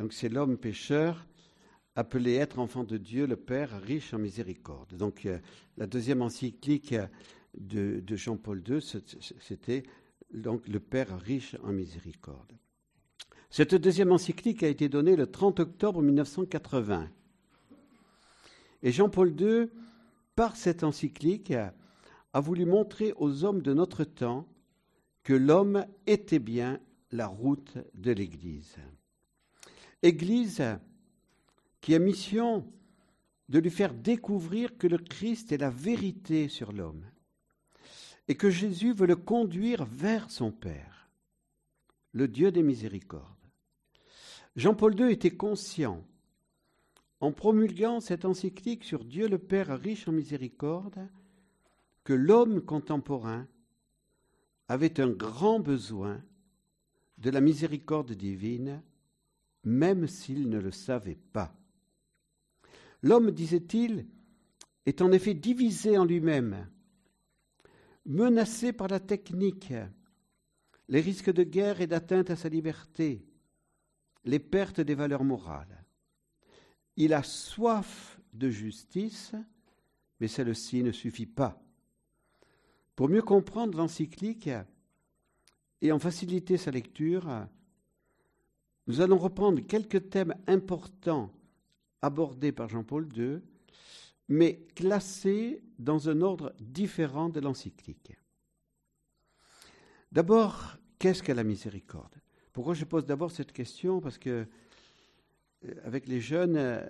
Donc c'est l'homme pécheur appelé être enfant de Dieu, le Père riche en miséricorde. Donc euh, la deuxième encyclique de, de Jean-Paul II, c'était donc le Père riche en miséricorde. Cette deuxième encyclique a été donnée le 30 octobre 1980. Et Jean-Paul II, par cette encyclique, a voulu montrer aux hommes de notre temps que l'homme était bien la route de l'Église. Église qui a mission de lui faire découvrir que le Christ est la vérité sur l'homme et que Jésus veut le conduire vers son Père, le Dieu des miséricordes. Jean-Paul II était conscient, en promulguant cette encyclique sur Dieu le Père riche en miséricorde, que l'homme contemporain avait un grand besoin de la miséricorde divine, même s'il ne le savait pas. L'homme, disait-il, est en effet divisé en lui-même, menacé par la technique, les risques de guerre et d'atteinte à sa liberté, les pertes des valeurs morales. Il a soif de justice, mais celle-ci ne suffit pas. Pour mieux comprendre l'encyclique et en faciliter sa lecture, nous allons reprendre quelques thèmes importants abordés par Jean-Paul II, mais classés dans un ordre différent de l'encyclique. D'abord, qu'est-ce que la miséricorde? Pourquoi je pose d'abord cette question? Parce que euh, avec les jeunes, euh,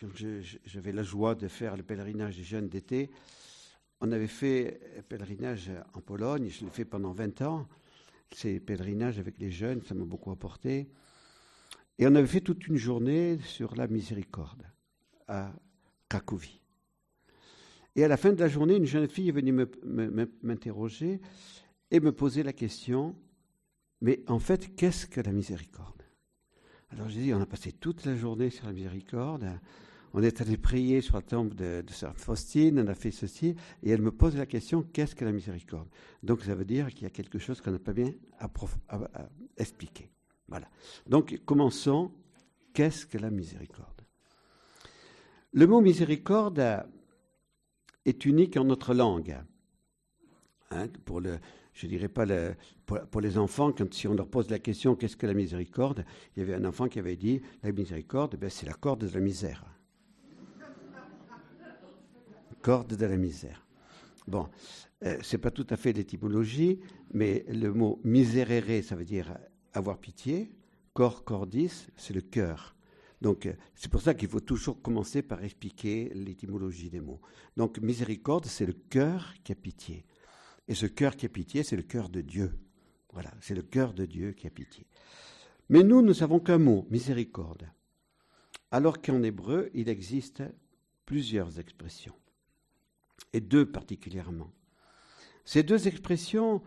quand j'avais la joie de faire le pèlerinage des jeunes d'été, on avait fait un pèlerinage en Pologne, je l'ai fait pendant 20 ans. Ces pèlerinages avec les jeunes, ça m'a beaucoup apporté. Et on avait fait toute une journée sur la miséricorde à Cracovie. Et à la fin de la journée, une jeune fille est venue m'interroger et me poser la question, mais en fait, qu'est-ce que la miséricorde? Alors j'ai dit, on a passé toute la journée sur la miséricorde, on est allé prier sur la tombe de, de Faustine, on a fait ceci, et elle me pose la question, qu'est-ce que la miséricorde? Donc ça veut dire qu'il y a quelque chose qu'on n'a pas bien expliqué. Voilà. Donc, commençons. Qu'est-ce que la miséricorde? Le mot miséricorde est unique en notre langue. Hein, pour le, pas pour, les enfants, quand si on leur pose la question qu'est-ce que la miséricorde, il y avait un enfant qui avait dit la miséricorde, ben, c'est la corde de la misère. Corde de la misère. Bon, euh, c'est pas tout à fait l'étymologie, mais le mot misérere, ça veut dire avoir pitié. Cor cordis, c'est le cœur. Donc, euh, c'est pour ça qu'il faut toujours commencer par expliquer l'étymologie des mots. Donc, miséricorde, c'est le cœur qui a pitié. Et ce cœur qui a pitié, c'est le cœur de Dieu. Voilà, c'est le cœur de Dieu qui a pitié. Mais nous, nous savons qu'un mot, miséricorde. Alors qu'en hébreu, il existe plusieurs expressions. Et deux particulièrement. Ces deux expressions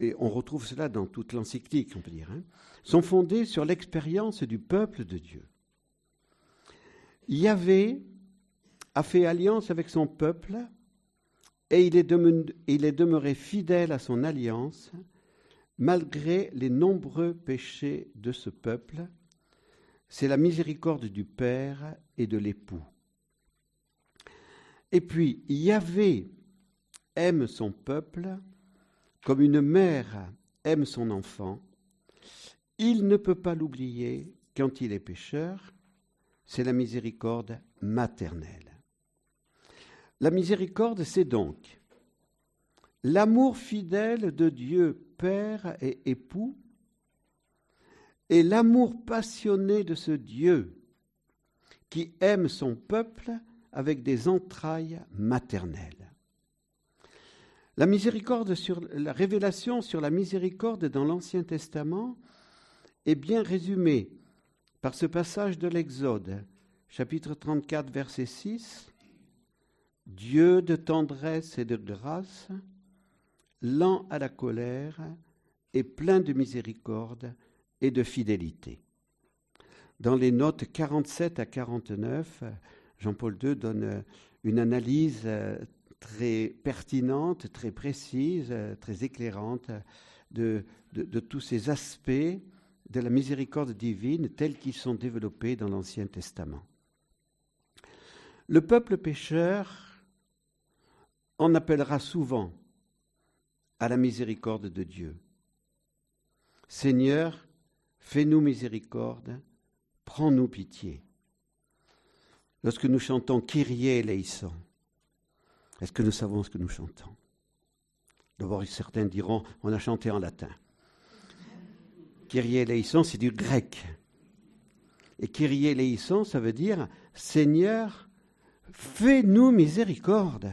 et on retrouve cela dans toute l'encyclique, on peut dire, hein, sont fondées sur l'expérience du peuple de Dieu. Yahvé a fait alliance avec son peuple et il est, demeuré, il est demeuré fidèle à son alliance malgré les nombreux péchés de ce peuple. C'est la miséricorde du Père et de l'époux. Et puis, Yahvé aime son peuple comme une mère aime son enfant, il ne peut pas l'oublier quand il est pécheur, c'est la miséricorde maternelle. La miséricorde, c'est donc l'amour fidèle de Dieu Père et époux, et l'amour passionné de ce Dieu qui aime son peuple avec des entrailles maternelles. La miséricorde la révélation sur la miséricorde dans l'Ancien Testament est bien résumée par ce passage de l'Exode, chapitre 34, verset 6. Dieu de tendresse et de grâce, lent à la colère et plein de miséricorde et de fidélité. Dans les notes 47 à 49, Jean-Paul II donne une analyse très pertinente, très précise, très éclairante de, de, tous ces aspects de la miséricorde divine tels qu'ils sont développés dans l'Ancien Testament. Le peuple pécheur en appellera souvent à la miséricorde de Dieu. Seigneur, fais-nous miséricorde, prends-nous pitié. Lorsque nous chantons Kyrie eleison, est-ce que nous savons ce que nous chantons? D'abord, certains diront, on a chanté en latin. Kyrie eleison, c'est du grec. Et Kyrie eleison, ça veut dire Seigneur, fais-nous miséricorde.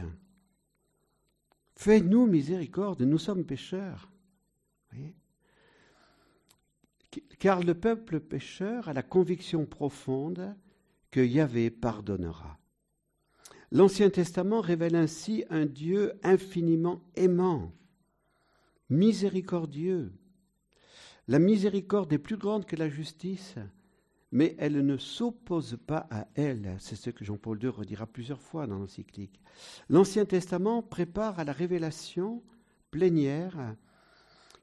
Fais-nous miséricorde, nous sommes pécheurs. Car le peuple pécheur a la conviction profonde que Yahvé pardonnera. L'Ancien Testament révèle ainsi un Dieu infiniment aimant, miséricordieux. La miséricorde est plus grande que la justice, mais elle ne s'oppose pas à elle. C'est ce que Jean-Paul II redira plusieurs fois dans l'encyclique. L'Ancien Testament prépare à la révélation plénière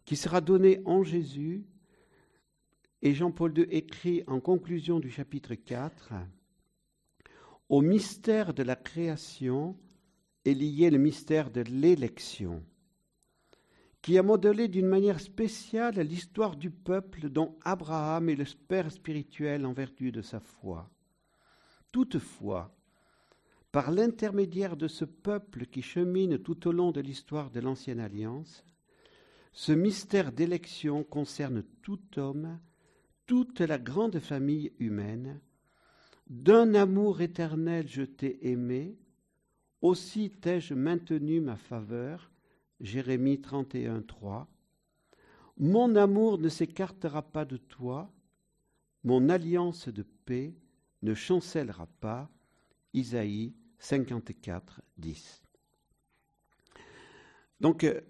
qui sera donnée en Jésus. Et Jean-Paul II écrit en conclusion du chapitre 4 au mystère de la création est lié le mystère de l'élection, qui a modelé d'une manière spéciale l'histoire du peuple dont Abraham est le père spirituel en vertu de sa foi. Toutefois, par l'intermédiaire de ce peuple qui chemine tout au long de l'histoire de l'Ancienne Alliance, ce mystère d'élection concerne tout homme, toute la grande famille humaine, d'un amour éternel je t'ai aimé, aussi t'ai-je maintenu ma faveur. Jérémie 31, 3. Mon amour ne s'écartera pas de toi, mon alliance de paix ne chancellera pas. Isaïe 54, 10. Donc, euh,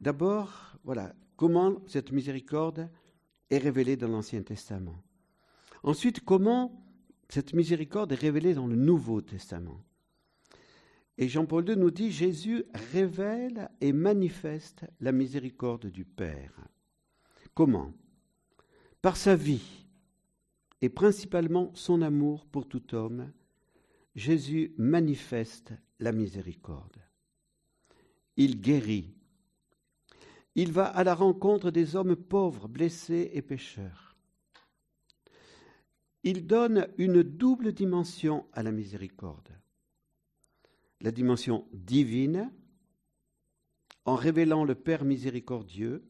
d'abord, voilà, comment cette miséricorde est révélée dans l'Ancien Testament. Ensuite, comment cette miséricorde est révélée dans le Nouveau Testament. Et Jean-Paul II nous dit, Jésus révèle et manifeste la miséricorde du Père. Comment? Par sa vie et principalement son amour pour tout homme, Jésus manifeste la miséricorde. Il guérit. Il va à la rencontre des hommes pauvres, blessés et pécheurs il donne une double dimension à la miséricorde. La dimension divine, en révélant le Père miséricordieux,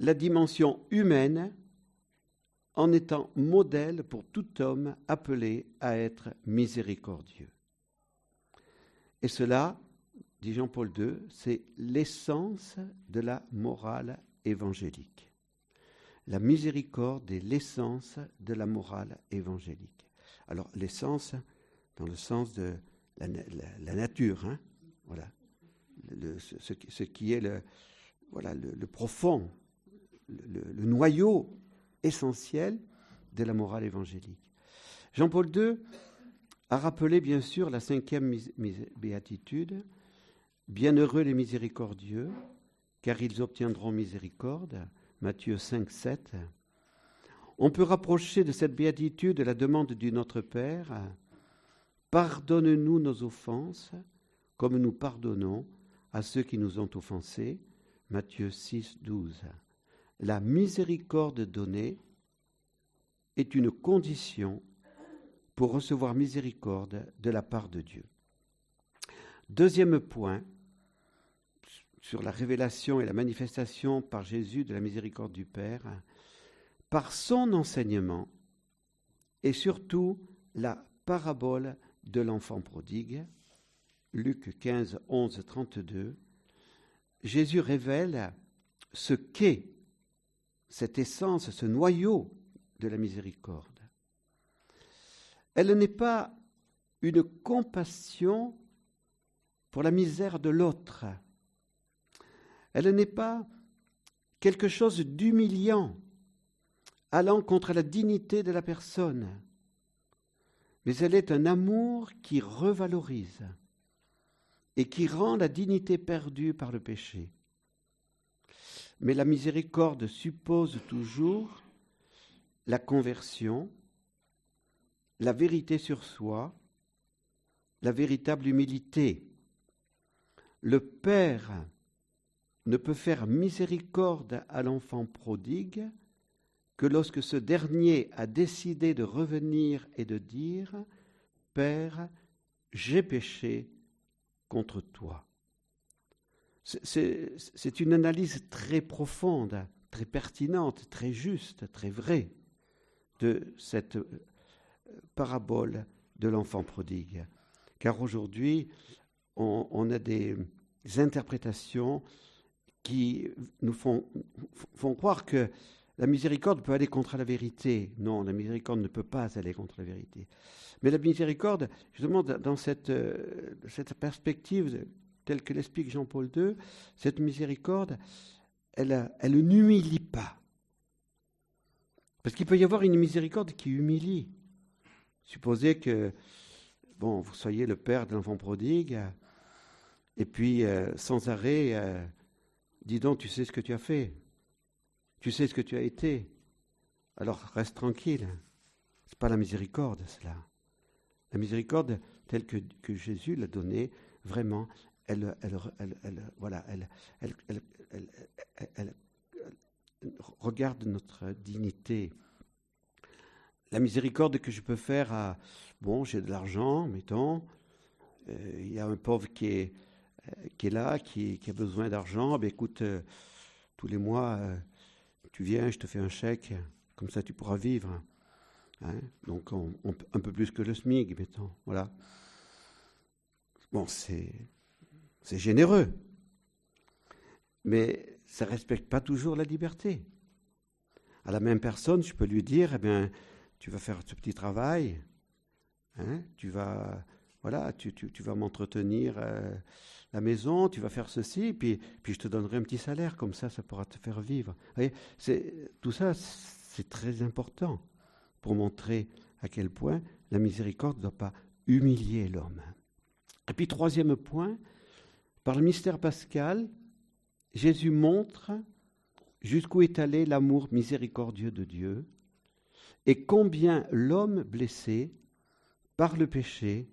la dimension humaine, en étant modèle pour tout homme appelé à être miséricordieux. Et cela, dit Jean-Paul II, c'est l'essence de la morale évangélique. La miséricorde est l'essence de la morale évangélique. Alors l'essence, dans le sens de la, nature, hein, voilà, ce, qui est le, voilà, le, profond, le, noyau essentiel de la morale évangélique. Jean-Paul II a rappelé bien sûr la cinquième béatitude, Bienheureux les miséricordieux, car ils obtiendront miséricorde. Matthieu 5, 7. On peut rapprocher de cette béatitude la demande du Notre Père Pardonne-nous nos offenses, comme nous pardonnons à ceux qui nous ont offensés. Matthieu 6, 12. La miséricorde donnée est une condition pour recevoir miséricorde de la part de Dieu. Deuxième point, sur la révélation et la manifestation par Jésus de la miséricorde du Père, par son enseignement et surtout la parabole de l'enfant prodigue, Luc 15, 11, 32, Jésus révèle ce qu'est cette essence, ce noyau de la miséricorde. Elle n'est pas une compassion pour la misère de l'autre, elle n'est pas quelque chose d'humiliant, allant contre la dignité de la personne, mais elle est un amour qui revalorise et qui rend la dignité perdue par le péché. mais la miséricorde suppose toujours la conversion, la vérité sur soi, la véritable humilité. Le Père ne peut faire miséricorde à l'enfant prodigue que lorsque ce dernier a décidé de revenir et de dire Père, j'ai péché contre toi. C'est une analyse très profonde, très pertinente, très juste, très vraie de cette euh, parabole de l'enfant prodigue. Car aujourd'hui, on, a des interprétations qui nous font, croire que la miséricorde peut aller contre la vérité. Non, la miséricorde ne peut pas aller contre la vérité. Mais la miséricorde, justement, dans cette, euh, cette perspective telle que l'explique Jean-Paul II, cette miséricorde, elle, elle n'humilie pas. Parce qu'il peut y avoir une miséricorde qui humilie. Supposez que, bon, vous soyez le père d'un enfant prodigue, et puis, euh, sans arrêt, euh, dis donc, tu sais ce que tu as fait. Tu sais ce que tu as été. Alors reste tranquille. Ce n'est pas la miséricorde, cela. La miséricorde, telle que, Jésus l'a donnée, vraiment, elle, elle, elle, voilà, elle, regarde notre dignité. La miséricorde que je peux faire à, bon, j'ai de l'argent, mettons, euh, il y a un pauvre qui est, qui est là, qui, a besoin d'argent, ben écoute, euh, tous les mois, tu viens, je te fais un chèque, comme ça tu pourras vivre. Hein. Donc un peu plus que le SMIC, mettons, voilà. Bon, c'est c'est généreux. Mais ça ne respecte pas toujours la liberté. À la même personne, je peux lui dire, eh bien, tu vas faire ce petit travail, hein, tu vas, voilà, tu, tu, vas m'entretenir euh, la maison, tu vas faire ceci, puis, puis je te donnerai un petit salaire, comme ça, ça pourra te faire vivre. c'est, tout ça, c'est très important pour montrer à quel point la miséricorde ne doit pas humilier l'homme. Et puis, troisième point, par le mystère pascal, Jésus montre jusqu'où est allé l'amour miséricordieux de Dieu et combien l'homme blessé par le péché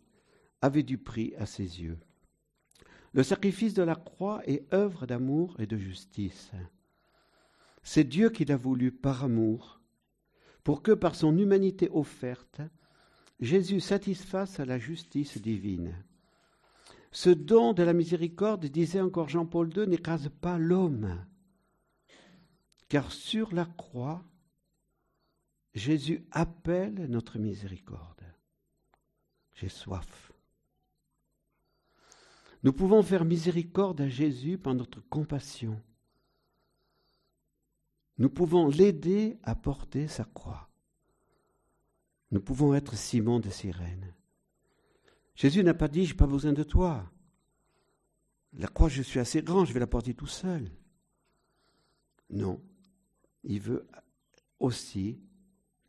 avait du prix à ses yeux. Le sacrifice de la croix est œuvre d'amour et de justice. C'est Dieu qui l'a voulu par amour, pour que par son humanité offerte, Jésus satisfasse la justice divine. Ce don de la miséricorde, disait encore Jean-Paul II, n'écrase pas l'homme. Car sur la croix, Jésus appelle notre miséricorde. J'ai soif. Nous pouvons faire miséricorde à Jésus par notre compassion. Nous pouvons l'aider à porter sa croix. Nous pouvons être Simon de Cyrène. Jésus n'a pas dit, je n'ai pas besoin de toi. La croix, je suis assez grand, je vais la porter tout seul. Non, il veut aussi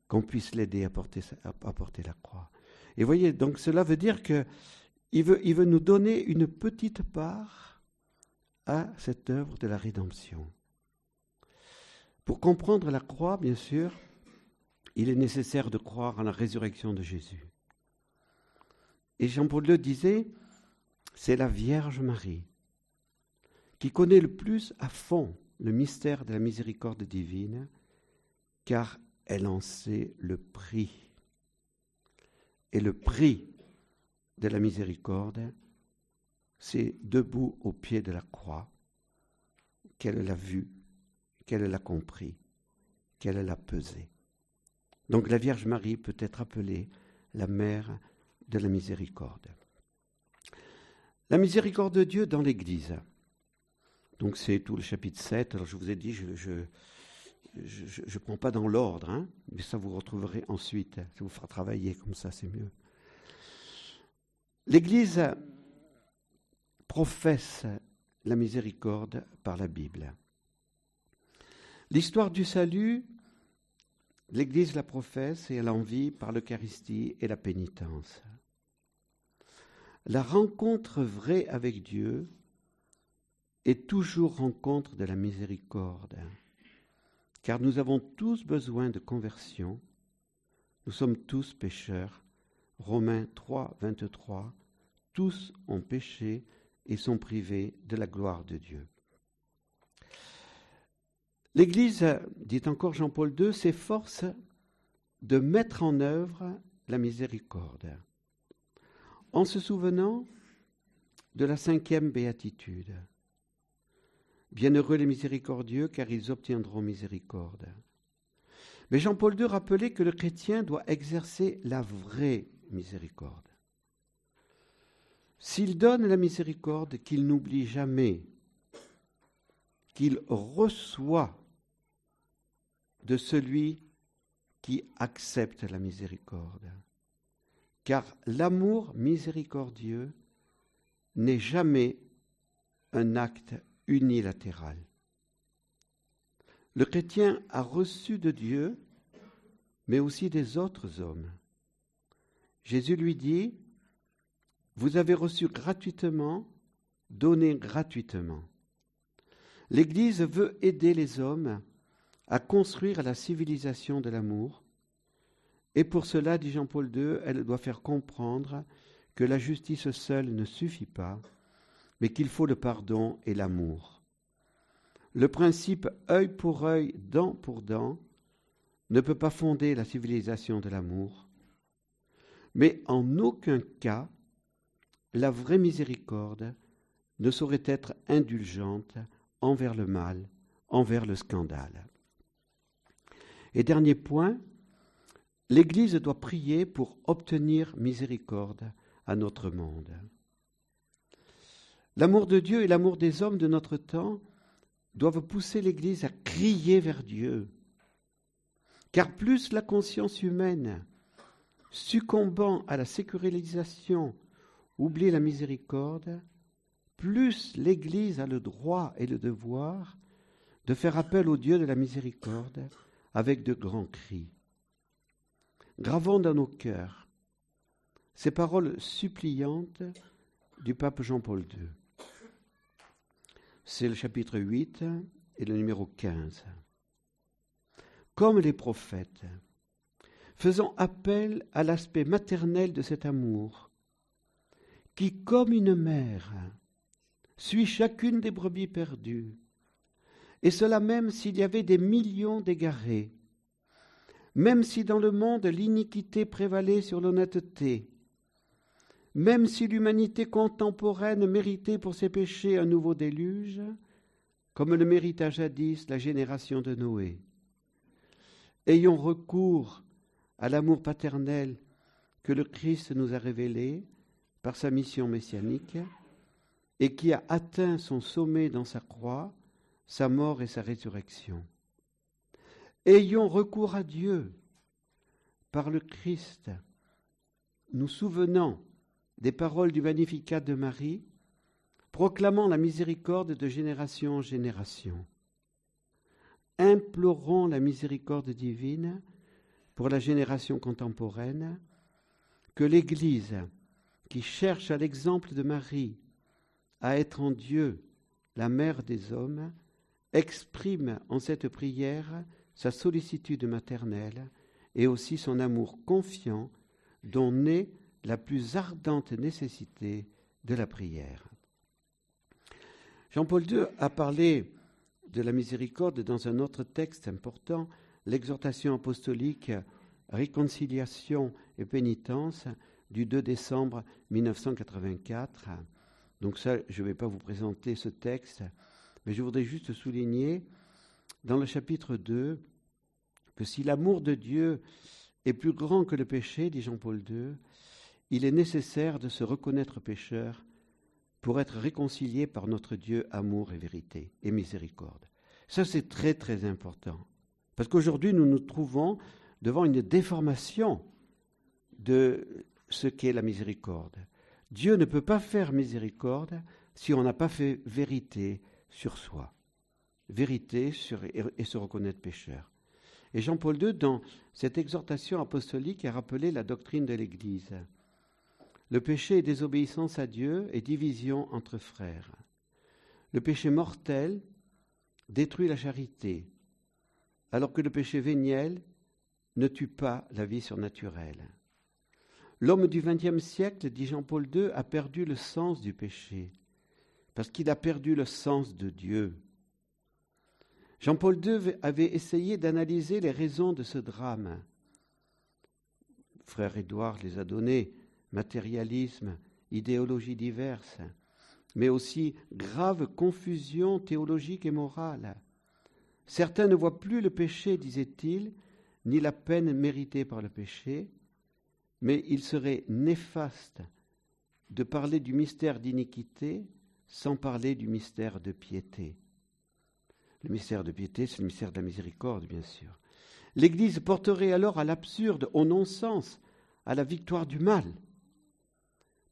qu'on puisse l'aider à porter, à porter, la croix. Et voyez, donc cela veut dire que il veut, nous donner une petite part à cette œuvre de la rédemption. Pour comprendre la croix, bien sûr, il est nécessaire de croire en la résurrection de Jésus. Et Jean-Paul le disait, c'est la Vierge Marie qui connaît le plus à fond le mystère de la miséricorde divine, car elle en sait le prix. Et le prix de la miséricorde, c'est debout au pied de la croix, qu'elle l'a vu, qu'elle l'a compris, qu'elle l'a pesé. Donc la Vierge Marie peut être appelée la mère de la miséricorde. La miséricorde de Dieu dans l'Église. Donc c'est tout le chapitre 7. Alors je vous ai dit, je ne je, je, prends pas dans l'ordre, hein, mais ça vous retrouverez ensuite. Ça vous fera travailler comme ça, c'est mieux. L'Église professe la miséricorde par la Bible. L'histoire du salut, l'Église la professe et elle en vit par l'Eucharistie et la pénitence. La rencontre vraie avec Dieu et toujours rencontre de la miséricorde, car nous avons tous besoin de conversion, nous sommes tous pécheurs. Romains 3, 23, tous ont péché et sont privés de la gloire de Dieu. L'Église, dit encore Jean-Paul II, s'efforce de mettre en œuvre la miséricorde en se souvenant de la cinquième béatitude. Bienheureux les miséricordieux, car ils obtiendront miséricorde. Mais Jean-Paul II rappelait que le chrétien doit exercer la vraie miséricorde. S'il donne la miséricorde, qu'il n'oublie jamais qu'il reçoit de celui qui accepte la miséricorde. Car l'amour miséricordieux n'est jamais un acte unilatéral. Le chrétien a reçu de Dieu, mais aussi des autres hommes. Jésus lui dit, Vous avez reçu gratuitement, donnez gratuitement. L'Église veut aider les hommes à construire la civilisation de l'amour, et pour cela, dit Jean-Paul II, elle doit faire comprendre que la justice seule ne suffit pas, mais qu'il faut le pardon et l'amour. Le principe œil pour œil, dent pour dent, ne peut pas fonder la civilisation de l'amour, mais en aucun cas la vraie miséricorde ne saurait être indulgente envers le mal, envers le scandale. Et dernier point, l'Église doit prier pour obtenir miséricorde à notre monde. L'amour de Dieu et l'amour des hommes de notre temps doivent pousser l'Église à crier vers Dieu. Car plus la conscience humaine, succombant à la sécularisation, oublie la miséricorde, plus l'Église a le droit et le devoir de faire appel au Dieu de la miséricorde avec de grands cris. Gravons dans nos cœurs ces paroles suppliantes du pape Jean-Paul II. C'est le chapitre 8 et le numéro 15. Comme les prophètes, faisant appel à l'aspect maternel de cet amour, qui, comme une mère, suit chacune des brebis perdues, et cela même s'il y avait des millions d'égarés, même si dans le monde l'iniquité prévalait sur l'honnêteté, même si l'humanité contemporaine méritait pour ses péchés un nouveau déluge, comme le mérita jadis la génération de Noé. Ayons recours à l'amour paternel que le Christ nous a révélé par sa mission messianique et qui a atteint son sommet dans sa croix, sa mort et sa résurrection. Ayons recours à Dieu par le Christ, nous souvenant des paroles du Magnificat de Marie, proclamant la miséricorde de génération en génération. Implorons la miséricorde divine pour la génération contemporaine, que l'Église, qui cherche à l'exemple de Marie à être en Dieu la mère des hommes, exprime en cette prière sa sollicitude maternelle et aussi son amour confiant dont naît la plus ardente nécessité de la prière. Jean-Paul II a parlé de la miséricorde dans un autre texte important, l'exhortation apostolique Réconciliation et pénitence du 2 décembre 1984. Donc ça, je ne vais pas vous présenter ce texte, mais je voudrais juste souligner dans le chapitre 2 que si l'amour de Dieu est plus grand que le péché, dit Jean-Paul II, il est nécessaire de se reconnaître pécheur pour être réconcilié par notre Dieu amour et vérité et miséricorde. Ça, c'est très très important. Parce qu'aujourd'hui, nous nous trouvons devant une déformation de ce qu'est la miséricorde. Dieu ne peut pas faire miséricorde si on n'a pas fait vérité sur soi. Vérité sur, et se reconnaître pécheur. Et Jean-Paul II, dans cette exhortation apostolique, a rappelé la doctrine de l'Église. Le péché est désobéissance à Dieu et division entre frères. le péché mortel détruit la charité, alors que le péché véniel ne tue pas la vie surnaturelle. L'homme du XXe siècle, dit Jean-Paul II, a perdu le sens du péché, parce qu'il a perdu le sens de Dieu. Jean-Paul II avait essayé d'analyser les raisons de ce drame. Frère Édouard les a données, matérialisme, idéologies diverses, mais aussi grave confusion théologique et morale. Certains ne voient plus le péché, disait-il, ni la peine méritée par le péché, mais il serait néfaste de parler du mystère d'iniquité sans parler du mystère de piété. Le mystère de piété, c'est le mystère de la miséricorde, bien sûr. L'Église porterait alors à l'absurde, au non-sens, à la victoire du mal.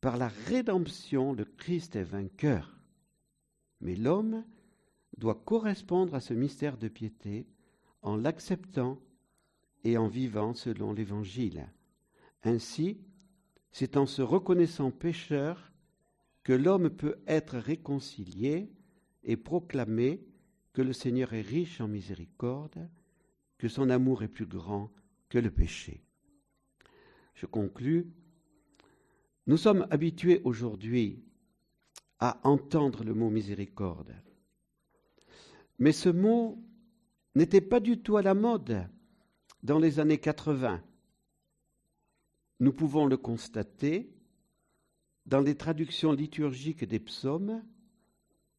Par la rédemption, le Christ est vainqueur. Mais l'homme doit correspondre à ce mystère de piété en l'acceptant et en vivant selon l'Évangile. Ainsi, c'est en se reconnaissant pécheur que l'homme peut être réconcilié et proclamer que le Seigneur est riche en miséricorde, que son amour est plus grand que le péché. Je conclus. Nous sommes habitués aujourd'hui à entendre le mot miséricorde. Mais ce mot n'était pas du tout à la mode dans les années 80. Nous pouvons le constater dans les traductions liturgiques des psaumes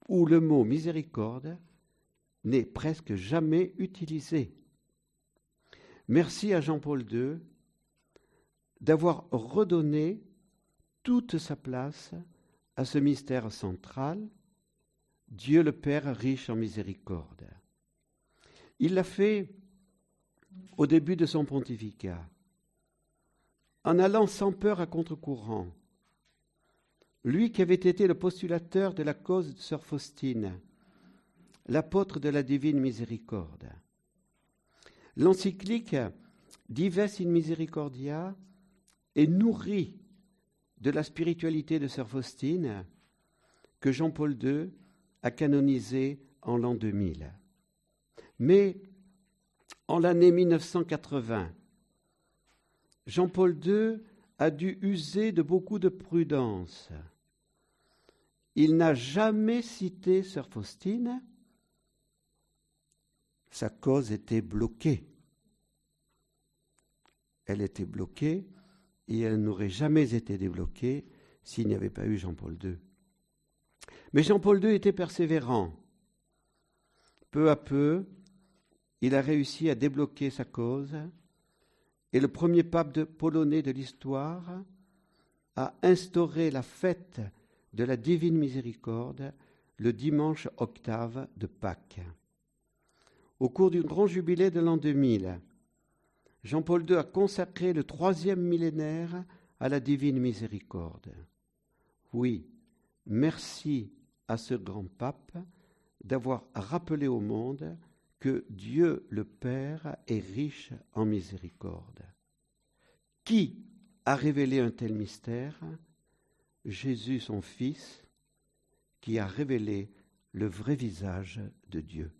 où le mot miséricorde n'est presque jamais utilisé. Merci à Jean-Paul II d'avoir redonné toute sa place à ce mystère central, Dieu le Père riche en miséricorde. Il l'a fait au début de son pontificat, en allant sans peur à contre-courant. Lui qui avait été le postulateur de la cause de Sœur Faustine, l'apôtre de la divine miséricorde. L'encyclique Dives in Misericordia est nourrie de la spiritualité de Sœur Faustine que Jean-Paul II a canonisée en l'an 2000. Mais en l'année 1980, Jean-Paul II a dû user de beaucoup de prudence. Il n'a jamais cité Sœur Faustine. Sa cause était bloquée. Elle était bloquée et elle n'aurait jamais été débloquée s'il n'y avait pas eu Jean-Paul II. Mais Jean-Paul II était persévérant. Peu à peu, il a réussi à débloquer sa cause et le premier pape polonais de l'histoire a instauré la fête de la divine miséricorde le dimanche octave de Pâques. Au cours du grand jubilé de l'an 2000, Jean-Paul II a consacré le troisième millénaire à la divine miséricorde. Oui, merci à ce grand pape d'avoir rappelé au monde que Dieu le Père est riche en miséricorde. Qui a révélé un tel mystère? Jésus son Fils, qui a révélé le vrai visage de Dieu.